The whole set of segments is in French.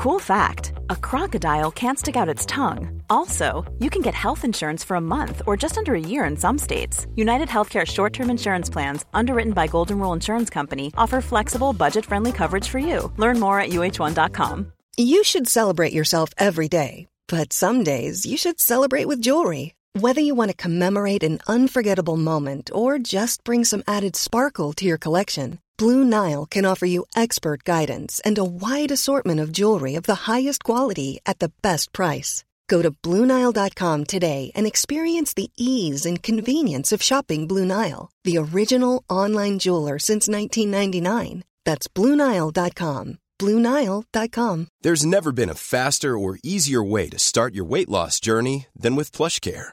Cool fact a crocodile can't stick out its tongue. Also, you can get health insurance for a month or just under a year in some states. United Healthcare short term insurance plans, underwritten by Golden Rule Insurance Company, offer flexible, budget friendly coverage for you. Learn more at uh1.com. You should celebrate yourself every day, but some days you should celebrate with jewelry. Whether you want to commemorate an unforgettable moment or just bring some added sparkle to your collection, Blue Nile can offer you expert guidance and a wide assortment of jewelry of the highest quality at the best price. Go to BlueNile.com today and experience the ease and convenience of shopping Blue Nile, the original online jeweler since 1999. That's BlueNile.com. BlueNile.com. There's never been a faster or easier way to start your weight loss journey than with PlushCare.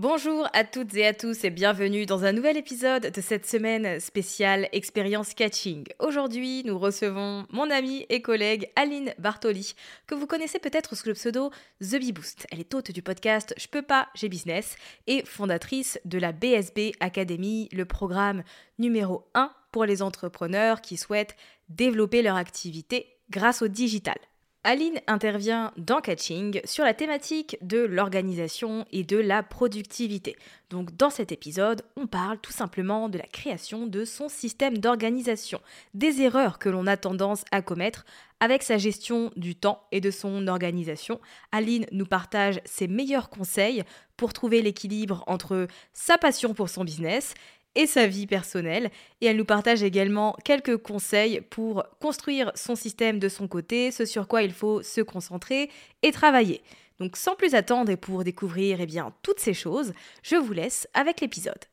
Bonjour à toutes et à tous et bienvenue dans un nouvel épisode de cette semaine spéciale Expérience Catching. Aujourd'hui, nous recevons mon amie et collègue Aline Bartoli, que vous connaissez peut-être sous le pseudo The Bee Boost. Elle est hôte du podcast Je peux pas, j'ai business et fondatrice de la BSB Academy, le programme numéro 1 pour les entrepreneurs qui souhaitent développer leur activité grâce au digital. Aline intervient dans Catching sur la thématique de l'organisation et de la productivité. Donc dans cet épisode, on parle tout simplement de la création de son système d'organisation, des erreurs que l'on a tendance à commettre avec sa gestion du temps et de son organisation. Aline nous partage ses meilleurs conseils pour trouver l'équilibre entre sa passion pour son business et sa vie personnelle. Et elle nous partage également quelques conseils pour construire son système de son côté, ce sur quoi il faut se concentrer et travailler. Donc sans plus attendre et pour découvrir eh bien, toutes ces choses, je vous laisse avec l'épisode.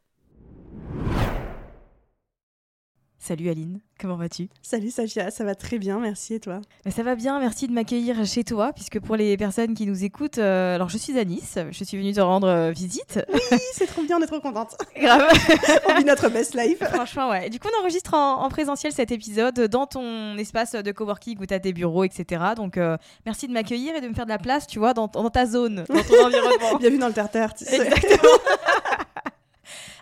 Salut Aline, comment vas-tu Salut Safia, ça va très bien, merci et toi ben, Ça va bien, merci de m'accueillir chez toi, puisque pour les personnes qui nous écoutent, euh, alors je suis à Nice, je suis venue te rendre euh, visite. Oui, c'est trop bien, on est trop contente. Grave. on vit notre best life. Franchement, ouais. Du coup, on enregistre en, présentiel cet épisode dans ton espace de coworking où tu as tes bureaux, etc. Donc, euh, merci de m'accueillir et de me faire de la place, tu vois, dans, dans ta zone, dans ton environnement. Bienvenue dans le terre-terre, tu sais. Exactement.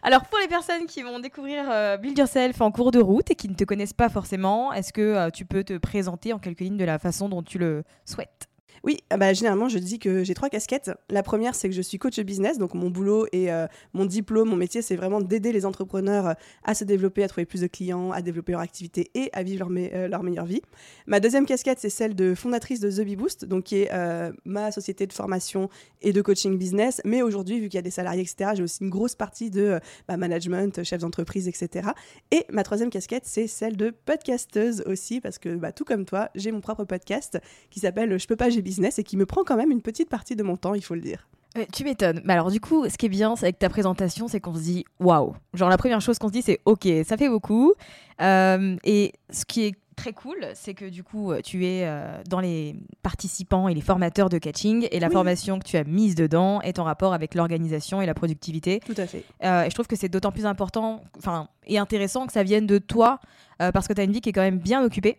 Alors, pour les personnes qui vont découvrir euh, Build Yourself en cours de route et qui ne te connaissent pas forcément, est-ce que euh, tu peux te présenter en quelques lignes de la façon dont tu le souhaites? Oui, ah bah, généralement, je dis que j'ai trois casquettes. La première, c'est que je suis coach business, donc mon boulot et euh, mon diplôme, mon métier, c'est vraiment d'aider les entrepreneurs euh, à se développer, à trouver plus de clients, à développer leur activité et à vivre leur, euh, leur meilleure vie. Ma deuxième casquette, c'est celle de fondatrice de The Bee Boost, donc qui est ma société de formation et de coaching business. Mais aujourd'hui, vu qu'il y a des salariés, etc., j'ai aussi une grosse partie de bah, management, chef d'entreprise, etc. Et ma troisième casquette, c'est celle de podcasteuse aussi, parce que bah, tout comme toi, j'ai mon propre podcast qui s'appelle Je peux pas, j'ai et qui me prend quand même une petite partie de mon temps, il faut le dire. tu m'étonnes. Mais alors, du coup, ce qui est bien avec ta présentation, c'est qu'on se dit waouh. Genre, la première chose qu'on se dit, c'est ok, ça fait beaucoup. Euh, et ce qui est très cool, c'est que du coup, tu es euh, dans les participants et les formateurs de catching et la formation que tu as mise dedans est en rapport avec l'organisation et la productivité. Tout à fait. Euh, et je trouve que c'est d'autant plus important et intéressant que ça vienne de toi parce que tu as une vie qui est quand même bien occupée.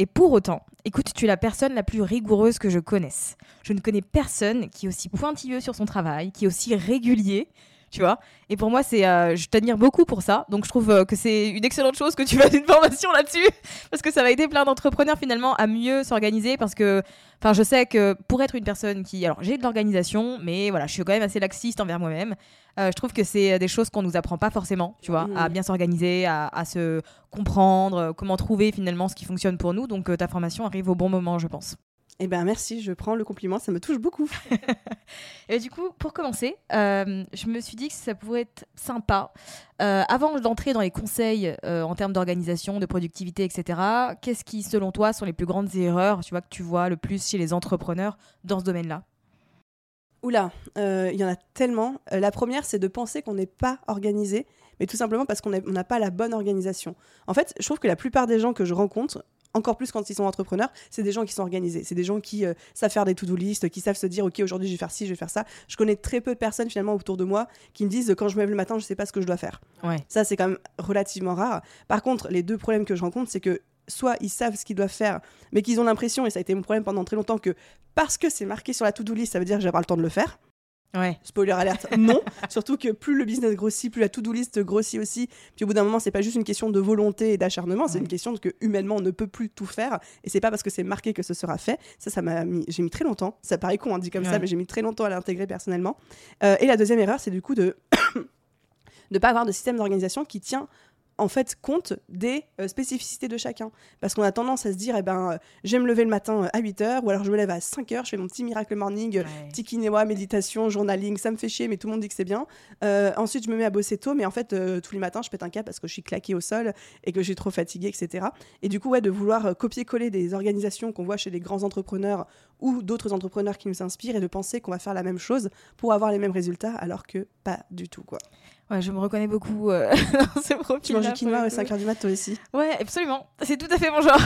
Et pour autant, écoute, tu es la personne la plus rigoureuse que je connaisse. Je ne connais personne qui est aussi pointilleux sur son travail, qui est aussi régulier. Tu vois. Et pour moi, c'est, euh, je t'admire beaucoup pour ça. Donc, je trouve euh, que c'est une excellente chose que tu fasses une formation là-dessus, parce que ça va aider plein d'entrepreneurs finalement à mieux s'organiser, parce que, enfin, je sais que pour être une personne qui, alors, j'ai de l'organisation, mais voilà, je suis quand même assez laxiste envers moi-même. Euh, je trouve que c'est des choses qu'on nous apprend pas forcément, tu vois, à Mhm. bien s'organiser, à, à se comprendre, comment trouver finalement ce qui fonctionne pour nous. Donc, ta formation arrive au bon moment, je pense. Eh ben merci, je prends le compliment, ça me touche beaucoup. Et du coup, pour commencer, euh, je me suis dit que ça pourrait être sympa. Euh, avant d'entrer dans les conseils euh, en termes d'organisation, de productivité, etc., qu'est-ce qui, selon toi, sont les plus grandes erreurs tu vois, que tu vois le plus chez les entrepreneurs dans ce domaine-là? Oula, il y en a tellement. La première, c'est de penser qu'on n'est pas organisé, mais tout simplement parce qu'on n'a pas la bonne organisation. En fait, je trouve que la plupart des gens que je rencontre, encore plus quand ils sont entrepreneurs, c'est des gens qui sont organisés. C'est des gens qui euh, savent faire des to-do list, qui savent se dire, OK, aujourd'hui, je vais faire ci, je vais faire ça. Je connais très peu de personnes, finalement, autour de moi, qui me disent, quand je me lève le matin, je ne sais pas ce que je dois faire. Ouais. Ça, c'est quand même relativement rare. Par contre, les deux problèmes que je rencontre, c'est que soit ils savent ce qu'ils doivent faire, mais qu'ils ont l'impression, et ça a été mon problème pendant très longtemps, que parce que c'est marqué sur la to-do list, ça veut dire que j'ai pas le temps de le faire. Ouais. Spoiler alerte, non. Surtout que plus le business grossit, plus la to-do list grossit aussi. Puis au bout d'un moment, c'est pas juste une question de volonté et d'acharnement, c'est Ouais. une question de que humainement on ne peut plus tout faire. Et c'est pas parce que c'est marqué que ce sera fait. Ça, ça m'a mis, j'ai mis très longtemps. Ça paraît con, on dit comme ça, mais j'ai mis très longtemps à l'intégrer personnellement. Euh, et la deuxième erreur, c'est du coup de ne pas avoir de système d'organisation qui tient en fait compte des euh, spécificités de chacun. Parce qu'on a tendance à se dire, eh ben, euh, lever le matin euh, à 8h, ou alors je me lève à 5h, je fais mon petit miracle morning, euh, petit méditation, journaling, ça me fait chier, mais tout le monde dit que c'est bien. Euh, ensuite, je me mets à bosser tôt, mais en fait, tous les matins, je pète un câble parce que je suis claquée au sol et que je suis trop fatiguée, etc. Et du coup, ouais, de vouloir copier-coller des organisations qu'on voit chez les grands entrepreneurs ou d'autres entrepreneurs qui nous inspirent et de penser qu'on va faire la même chose pour avoir les mêmes résultats, alors que pas du tout, quoi. Ouais, je me reconnais beaucoup euh, dans ce profil. Tu manges du quinoa à 5h du mat, toi aussi Ouais, absolument. C'est tout à fait mon genre.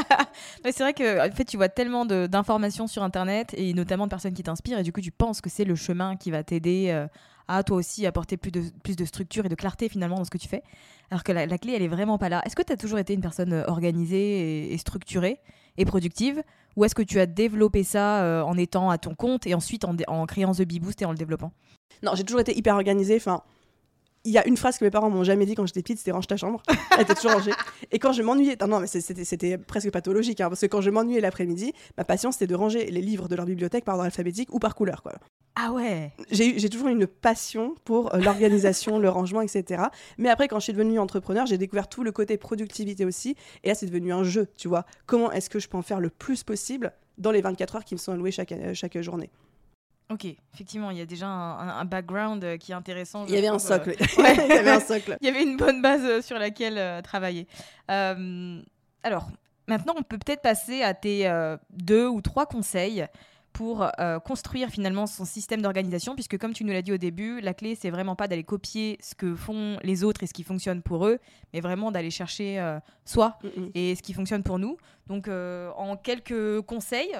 Mais c'est vrai que en fait, tu vois tellement de- d'informations sur Internet et notamment de personnes qui t'inspirent et du coup, tu penses que c'est le chemin qui va t'aider euh, à toi aussi apporter plus de, plus de structure et de clarté finalement dans ce que tu fais. Alors que la, clé, elle est vraiment pas là. Est-ce que tu as toujours été une personne euh, organisée et, structurée et productive? Ou est-ce que tu as développé ça euh, en étant à ton compte et ensuite en, créant The Bee Boost et en le développant? Non, j'ai toujours été hyper organisée. Enfin, il y a une phrase que mes parents m'ont jamais dit quand j'étais petite, c'était range ta chambre. Elle était toujours rangée. Et quand je m'ennuyais, non, non, mais c'était presque pathologique, hein, parce que quand je m'ennuyais l'après-midi, ma passion c'était de ranger les livres de leur bibliothèque par ordre alphabétique ou par couleur. Quoi. Ah ouais J'ai, toujours eu une passion pour euh, l'organisation, le rangement, etc. Mais après, quand je suis devenue entrepreneur, j'ai découvert tout le côté productivité aussi. Et là, c'est devenu un jeu, tu vois. Comment est-ce que je peux en faire le plus possible dans les 24 heures qui me sont allouées chaque, euh, chaque journée? Ok, effectivement, il y a déjà un, un- un background euh, qui est intéressant. Il y avait un trouve, euh, socle. Ouais. il y avait un socle. Il y avait une bonne base sur laquelle euh, travailler. Alors, maintenant, on peut peut-être passer à tes deux ou trois conseils pour euh, construire finalement son système d'organisation, puisque comme tu nous l'as dit au début, la clé, c'est vraiment pas d'aller copier ce que font les autres et ce qui fonctionne pour eux, mais vraiment d'aller chercher euh, soi Mm, mm. et ce qui fonctionne pour nous. Donc, euh, en quelques conseils,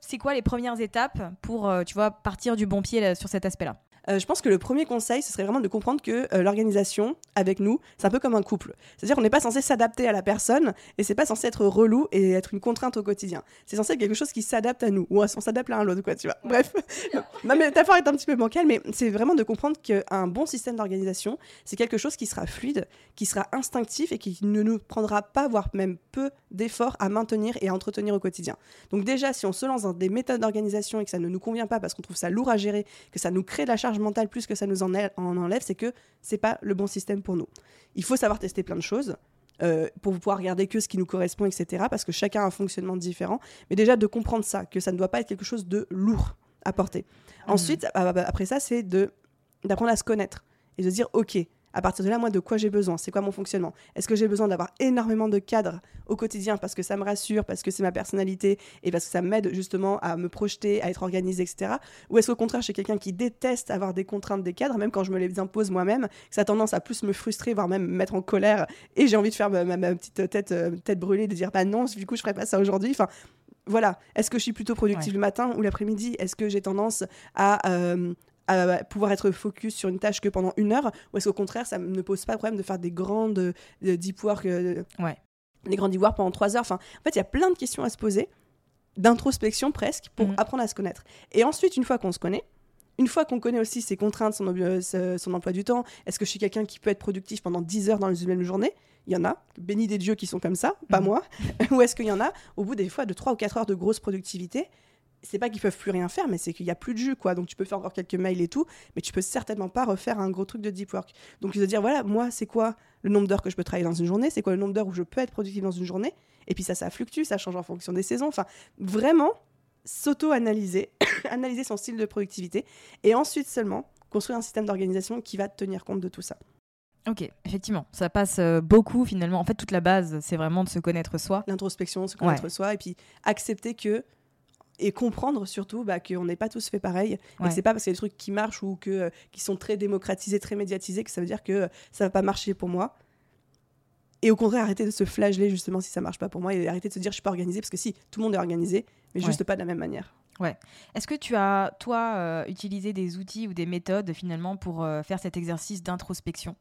c'est quoi les premières étapes pour, tu vois, partir du bon pied là, sur cet aspect-là? Euh, je pense que le premier conseil, ce serait vraiment de comprendre que euh, l'organisation, avec nous, c'est un peu comme un couple. C'est-à-dire qu'on n'est pas censé s'adapter à la personne et c'est pas censé être relou et être une contrainte au quotidien. C'est censé être quelque chose qui s'adapte à nous ou on s'adapte à l'autre, quoi, tu vois. Bref, ma métaphore est un petit peu bancale, mais c'est vraiment de comprendre qu'un bon système d'organisation, c'est quelque chose qui sera fluide, qui sera instinctif et qui ne nous prendra pas, voire même peu d'efforts à maintenir et à entretenir au quotidien. Donc déjà, si on se lance dans des méthodes d'organisation et que ça ne nous convient pas parce qu'on trouve ça lourd à gérer, que ça nous crée de la charge mentale plus que ça nous en, en enlève, c'est que c'est pas le bon système pour nous. Il faut savoir tester plein de choses. euh, pour pouvoir regarder que ce qui nous correspond, etc. Parce que chacun a un fonctionnement différent. Mais déjà de comprendre ça, que ça ne doit pas être quelque chose de lourd à porter. Ensuite, a- a- après ça, c'est de d'apprendre à se connaître et de se dire, ok, à partir de là, moi, de quoi j'ai besoin? C'est quoi mon fonctionnement? Est-ce que j'ai besoin d'avoir énormément de cadres au quotidien parce que ça me rassure, parce que c'est ma personnalité et parce que ça m'aide justement à me projeter, à être organisé, etc. Ou est-ce qu'au contraire, je suis quelqu'un qui déteste avoir des contraintes, des cadres, même quand je me les impose moi-même, que ça a tendance à plus me frustrer, voire même me mettre en colère et j'ai envie de faire ma, ma- ma petite tête, euh, tête brûlée, de dire, bah non, du coup, je ferai pas ça aujourd'hui. Enfin, voilà. Est-ce que je suis plutôt productive Ouais. le matin ou l'après-midi? Est-ce que j'ai tendance à, euh, à pouvoir être focus sur une tâche que pendant une heure Ou est-ce qu'au contraire, ça ne pose pas de problème de faire des grandes euh, deep work, euh, Ouais. des grands deep work pendant trois heures? Enfin, en fait, il y a plein de questions à se poser, d'introspection presque, pour Mhm. apprendre à se connaître. Et ensuite, une fois qu'on se connaît, une fois qu'on connaît aussi ses contraintes, son, euh, son emploi du temps, est-ce que je suis quelqu'un qui peut être productif pendant 10 heures dans une même journée? Il y en a, béni des dieux qui sont comme ça, pas Mhm. moi. ou est-ce qu'il y en a, au bout des fois de 3 ou 4 heures de grosse productivité, c'est pas qu'ils peuvent plus rien faire, mais c'est qu'il y a plus de jus, quoi. Donc tu peux faire encore quelques mails et tout, mais tu peux certainement pas refaire un gros truc de deep work. Donc se dire, voilà, moi, c'est quoi le nombre d'heures que je peux travailler dans une journée? C'est quoi le nombre d'heures où je peux être productif dans une journée? Et puis ça, ça fluctue, ça change en fonction des saisons. Enfin, vraiment, s'auto-analyser, analyser son style de productivité, et ensuite seulement construire un système d'organisation qui va tenir compte de tout ça. Ok, effectivement, ça passe euh, beaucoup finalement. En fait, toute la base, c'est vraiment de se connaître soi. L'introspection, se connaître soi, et puis accepter que et comprendre surtout bah, qu'on n'est pas tous fait pareil et Ouais. que c'est pas parce qu'il y a des trucs qui marchent ou que, euh, qui sont très démocratisés, très médiatisés que ça veut dire que euh, ça va pas marcher pour moi. Et au contraire, arrêter de se flageller justement si ça marche pas pour moi et arrêter de se dire je suis pas organisé parce que si, tout le monde est organisé, mais Ouais. juste pas de la même manière. Est-ce que tu as, toi, euh, utilisé des outils ou des méthodes finalement pour euh, faire cet exercice d'introspection?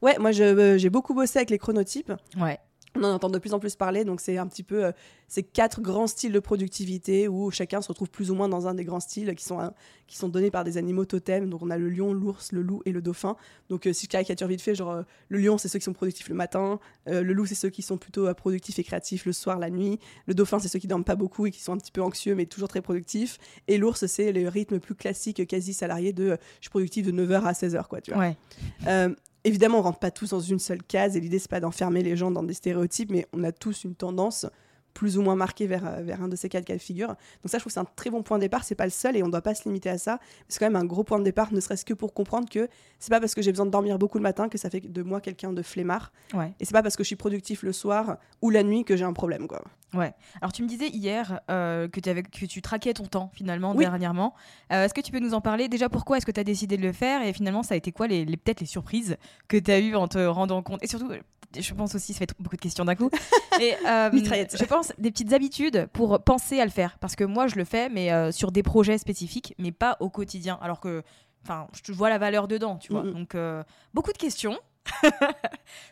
Ouais, moi j'ai beaucoup bossé avec les chronotypes. Ouais. On en entend de plus en plus parler, donc c'est un petit peu euh, ces quatre grands styles de productivité où chacun se retrouve plus ou moins dans un des grands styles qui sont, qui sont donnés par des animaux totems. Donc on a le lion, l'ours, le loup et le dauphin. Donc euh, si je caricature vite fait, genre euh, le lion c'est ceux qui sont productifs le matin, euh, le loup c'est ceux qui sont plutôt productifs et créatifs le soir, la nuit, le dauphin c'est ceux qui dorment pas beaucoup et qui sont un petit peu anxieux mais toujours très productifs, et l'ours c'est le rythme plus classique quasi salarié de je suis productif de 9h à 16h quoi, tu vois. Ouais. Évidemment, on rentre pas tous dans une seule case et l'idée c'est pas d'enfermer les gens dans des stéréotypes, mais on a tous une tendance plus ou moins marquée vers, euh, vers un de ces quatre cas de figure. Donc ça, je trouve que c'est un très bon point de départ. C'est pas le seul et on doit pas se limiter à ça. C'est quand même un gros point de départ, ne serait-ce que pour comprendre que c'est pas parce que j'ai besoin de dormir beaucoup le matin que ça fait de moi quelqu'un de flemmard. Ouais. Et c'est pas parce que je suis productif le soir ou la nuit que j'ai un problème, quoi. Ouais. Alors tu me disais hier euh, que, avais, que tu traquais ton temps finalement Oui. dernièrement. Euh, est-ce que tu peux nous en parler? Déjà pourquoi est-ce que tu as décidé de le faire? Et finalement ça a été quoi les, les- peut-être les surprises que tu as eues en te rendant compte? Et surtout, je pense aussi, ça fait beaucoup de questions d'un coup. Et, euh, je pense des petites habitudes pour penser à le faire. Parce que moi je le fais mais euh, sur des projets spécifiques mais pas au quotidien. Alors que enfin, je vois la valeur dedans, tu vois. Mhm. Donc euh, beaucoup de questions.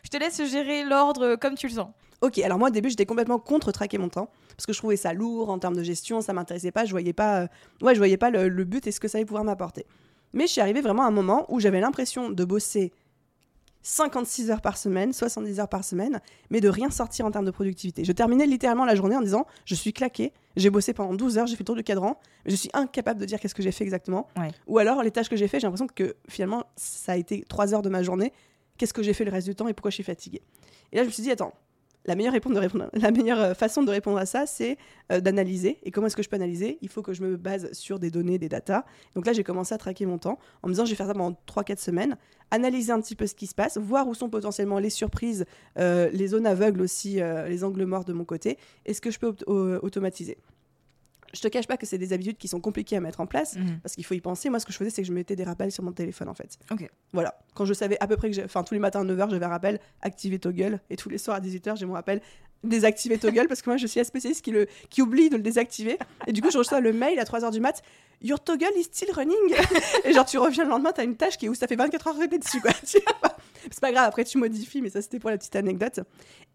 je te laisse gérer l'ordre comme tu le sens. Ok, alors moi au début j'étais complètement contre traquer mon temps parce que je trouvais ça lourd en termes de gestion, ça m'intéressait pas, je voyais pas, ouais, je voyais pas le, le but et ce que ça allait pouvoir m'apporter. Mais je suis arrivée vraiment à un moment où j'avais l'impression de bosser 56 heures par semaine, 70 heures par semaine, mais de rien sortir en termes de productivité. Je terminais littéralement la journée en disant je suis claqué, j'ai bossé pendant 12 heures, j'ai fait le tour du cadran, mais je suis incapable de dire qu'est-ce que j'ai fait exactement. Ouais. Ou alors les tâches que j'ai fait, j'ai l'impression que finalement ça a été 3 heures de ma journée, qu'est-ce que j'ai fait le reste du temps et pourquoi je suis fatiguée? Et là je me suis dit attends, la meilleure, euh, façon de répondre à ça, c'est euh, d'analyser. Et comment est-ce que je peux analyser? Il faut que je me base sur des données, des datas. Donc là, j'ai commencé à traquer mon temps en me disant, je vais faire ça pendant 3-4 semaines, analyser un petit peu ce qui se passe, voir où sont potentiellement les surprises, euh, les zones aveugles aussi, les angles morts de mon côté, et ce que je peux auto- automatiser. Je te cache pas que c'est des habitudes qui sont compliquées à mettre en place Mhm. parce qu'il faut y penser. Moi, ce que je faisais, c'est que je mettais des rappels sur mon téléphone en fait. Ok. Voilà. Quand je savais à peu près que. Enfin, tous les matins à 9h, j'avais un rappel activer Toggle. Et tous les soirs à 18h, j'ai mon rappel désactiver Toggle parce que moi, je suis la spécialiste qui, le... qui oublie de le désactiver. Et du coup, je reçois le mail à 3h du mat Your Toggle is still running. et genre, tu reviens le lendemain, t'as une tâche qui est où ça fait 24 heures que t'es dessus quoi. C'est pas grave, après tu modifies, mais ça c'était pour la petite anecdote.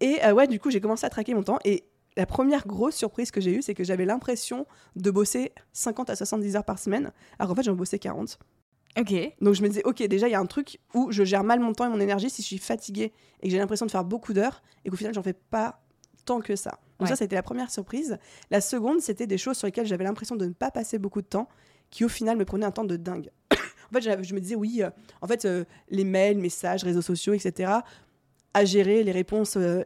Et euh, ouais, du coup, j'ai commencé à traquer mon temps. Et la première grosse surprise que j'ai eue, c'est que j'avais l'impression de bosser 50 à 70 heures par semaine, alors qu'en fait, j'en bossais 40. Ok. Donc je me disais, ok, déjà, il y a un truc où je gère mal mon temps et mon énergie si je suis fatiguée et que j'ai l'impression de faire beaucoup d'heures et qu'au final, j'en fais pas tant que ça. Donc Ouais. ça, ça a été la première surprise. La seconde, c'était des choses sur lesquelles j'avais l'impression de ne pas passer beaucoup de temps, qui au final me prenaient un temps de dingue. en fait, je me disais, oui, euh, en fait, euh, les mails, messages, réseaux sociaux, etc., à gérer les réponses euh,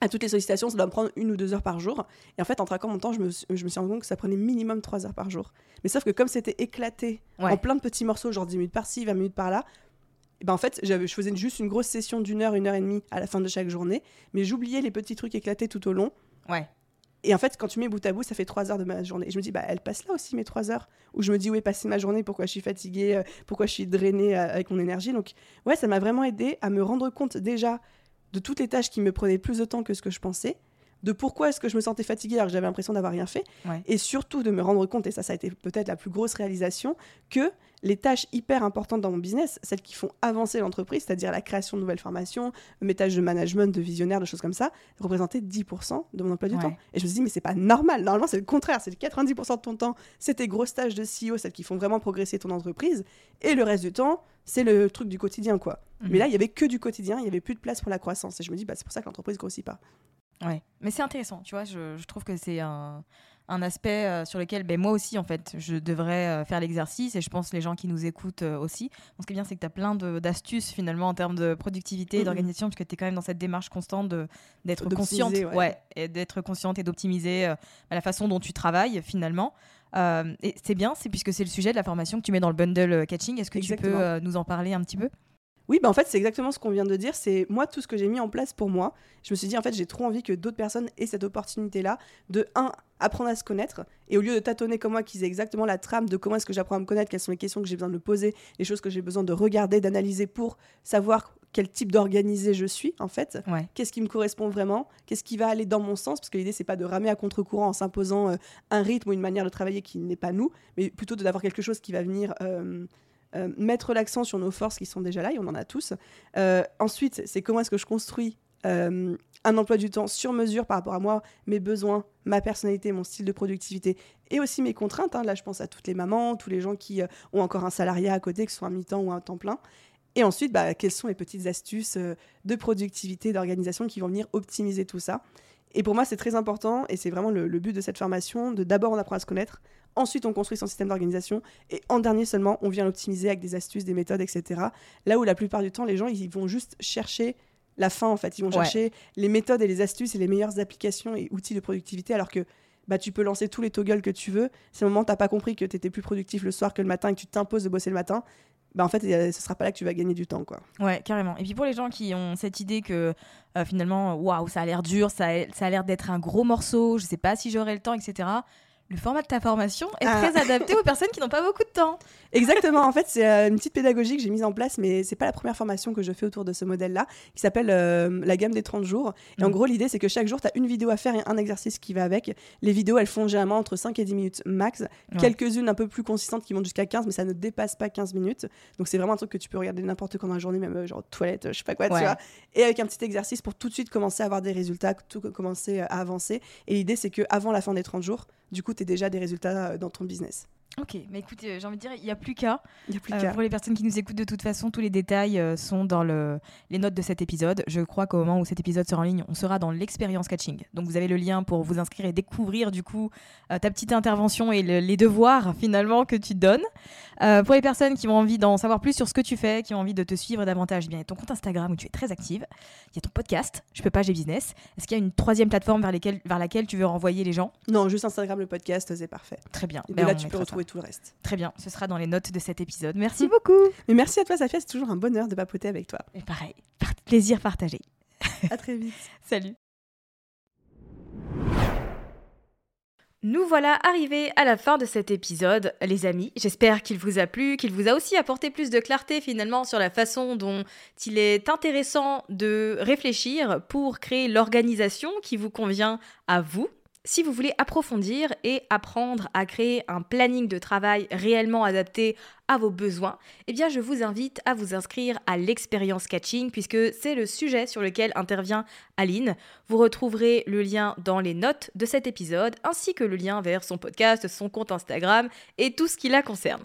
à toutes les sollicitations, ça doit me prendre une ou deux heures par jour. Et en fait, en traquant mon temps, je me, suis- je me suis rendu compte que ça prenait minimum trois heures par jour. Mais sauf que comme c'était éclaté Ouais. en plein de petits morceaux, genre 10 minutes par-ci, 20 minutes par-là, et ben en fait, je faisais juste une grosse session d'une heure, une heure et demie à la fin de chaque journée, mais j'oubliais les petits trucs éclatés tout au long. Ouais. Et en fait, quand tu mets bout à bout, ça fait trois heures de ma journée. Et je me dis, bah, elle passe là aussi, mes trois heures. Où je me dis, où est passée ma journée, pourquoi je suis fatiguée, euh, pourquoi je suis drainée euh, avec mon énergie? Donc, ouais, ça m'a vraiment aidé à me rendre compte déjà de toutes les tâches qui me prenaient plus de temps que ce que je pensais, de pourquoi est-ce que je me sentais fatiguée alors que j'avais l'impression d'avoir rien fait. Et surtout de me rendre compte, et ça, ça a été peut-être la plus grosse réalisation, que les tâches hyper importantes dans mon business, celles qui font avancer l'entreprise, c'est-à-dire la création de nouvelles formations, mes tâches de management, de visionnaire, de choses comme ça, représentaient 10% de mon emploi du temps. Et je me suis dit, mais c'est pas normal. Normalement, c'est le contraire. C'est 90% de ton temps, c'est tes grosses tâches de CEO, celles qui font vraiment progresser ton entreprise. Et le reste du temps, c'est le truc du quotidien, quoi. Mhm. Mais là, il y avait que du quotidien, il y avait plus de place pour la croissance. Et je me dis, bah, c'est pour ça que l'entreprise grossit pas. Ouais, mais c'est intéressant, tu vois, je, je trouve que c'est un, un aspect euh, sur lequel ben, moi aussi, en fait, je devrais euh, faire l'exercice et je pense les gens qui nous écoutent euh, aussi. ce qui est bien, c'est que tu as plein d'astuces finalement en termes de productivité et d'organisation, parce que tu es quand même dans cette démarche constante d'être consciente, ouais. et d'être consciente et d'optimiser la façon dont tu travailles finalement. et c'est bien, c'est puisque c'est le sujet de la formation que tu mets dans le bundle catching. Est-ce que tu peux nous en parler un petit peu? Oui, bah en fait, c'est exactement ce qu'on vient de dire. C'est moi, tout ce que j'ai mis en place pour moi. Je me suis dit, en fait, j'ai trop envie que d'autres personnes aient cette opportunité-là de, un, apprendre à se connaître. Et au lieu de tâtonner comme moi, qu'ils aient exactement la trame de comment est-ce que j'apprends à me connaître, quelles sont les questions que j'ai besoin de me poser, les choses que j'ai besoin de regarder, d'analyser pour savoir quel type d'organisé je suis, en fait. Qu'est-ce qui me correspond vraiment Qu'est-ce qui va aller dans mon sens Parce que l'idée, c'est pas de ramer à contre-courant en s'imposant euh, un rythme ou une manière de travailler qui n'est pas nous, mais plutôt d'avoir quelque chose qui va venir. Euh, euh, mettre l'accent sur nos forces qui sont déjà là, et on en a tous. Euh, ensuite, c'est comment est-ce que je construis euh, un emploi du temps sur mesure par rapport à moi, mes besoins, ma personnalité, mon style de productivité et aussi mes contraintes. Hein. Là, je pense à toutes les mamans, tous les gens qui ont encore un salariat à côté, que ce soit un mi-temps ou un temps plein. Et ensuite, bah, quelles sont les petites astuces de productivité, d'organisation qui vont venir optimiser tout ça? Et pour moi, c'est très important, et c'est vraiment le, but de cette formation, de d'abord on apprend à se connaître, Ensuite, on construit son système d'organisation. Et en dernier seulement, on vient l'optimiser avec des astuces, des méthodes, etc. Là où la plupart du temps, les gens, ils vont juste chercher la fin, en fait. Ils vont chercher les méthodes et les astuces et les meilleures applications et outils de productivité, alors que bah, tu peux lancer tous les toggles que tu veux. Si un moment, tu n'as pas compris que tu étais plus productif le soir que le matin et que tu t'imposes de bosser le matin, bah en fait, ce sera pas là que tu vas gagner du temps, quoi. Ouais, carrément. Et puis pour les gens qui ont cette idée que euh, finalement, waouh, ça a l'air dur, ça a, ça a l'air d'être un gros morceau, je sais pas si j'aurai le temps, etc le format de ta formation est ah. très adapté aux personnes qui n'ont pas beaucoup de temps. Exactement. En fait, c'est euh, une petite pédagogie que j'ai mise en place, mais c'est pas la première formation que je fais autour de ce modèle-là, qui s'appelle euh, la gamme des 30 jours. Et en mm. gros, l'idée, c'est que chaque jour, tu as une vidéo à faire et un exercice qui va avec. Les vidéos, elles font généralement entre 5 et 10 minutes max. Quelques-unes un peu plus consistantes qui montent jusqu'à 15, mais ça ne dépasse pas 15 minutes. Donc, c'est vraiment un truc que tu peux regarder n'importe quand dans la journée, même euh, genre toilette, je sais pas quoi, tu vois. Et avec un petit exercice pour tout de suite commencer à avoir des résultats, tout commencer à avancer. Et l'idée, c'est que avant la fin des 30 jours, du coup, tu as déjà des résultats euh, dans ton business. Ok, mais écoute, euh, j'ai envie de dire, il n'y a plus qu'à. Euh, pour les personnes qui nous écoutent, de toute façon, tous les détails sont dans le, les notes de cet épisode. Je crois qu'au moment où cet épisode sera en ligne, on sera dans l'expérience catching. Donc vous avez le lien pour vous inscrire et découvrir du coup ta petite intervention et les devoirs finalement que tu donnes. Pour les personnes qui ont envie d'en savoir plus sur ce que tu fais, qui ont envie de te suivre davantage, eh bien, il y a ton compte Instagram où tu es très active. Il y a ton podcast, Je peux pas, j'ai business. Est-ce qu'il y a une troisième plateforme vers, lesquelles, vers laquelle tu veux renvoyer les gens? Non, juste Instagram, le podcast, c'est parfait. Très bien. Et ben, là, tu peux retrouver tout le reste. Très bien. Ce sera dans les notes de cet épisode. Merci beaucoup. Mais merci à toi, Safia. C'est toujours un bonheur de papoter avec toi. Et pareil. plaisir partagé. À très vite. Salut. Nous voilà arrivés à la fin de cet épisode, les amis. J'espère qu'il vous a plu, qu'il vous a aussi apporté plus de clarté finalement sur la façon dont il est intéressant de réfléchir pour créer l'organisation qui vous convient à vous si vous voulez approfondir et apprendre à créer un planning de travail réellement adapté à vos besoins, eh bien je vous invite à vous inscrire à l'expérience catching puisque c'est le sujet sur lequel intervient Aline. Vous retrouverez le lien dans les notes de cet épisode ainsi que le lien vers son podcast, son compte Instagram et tout ce qui la concerne.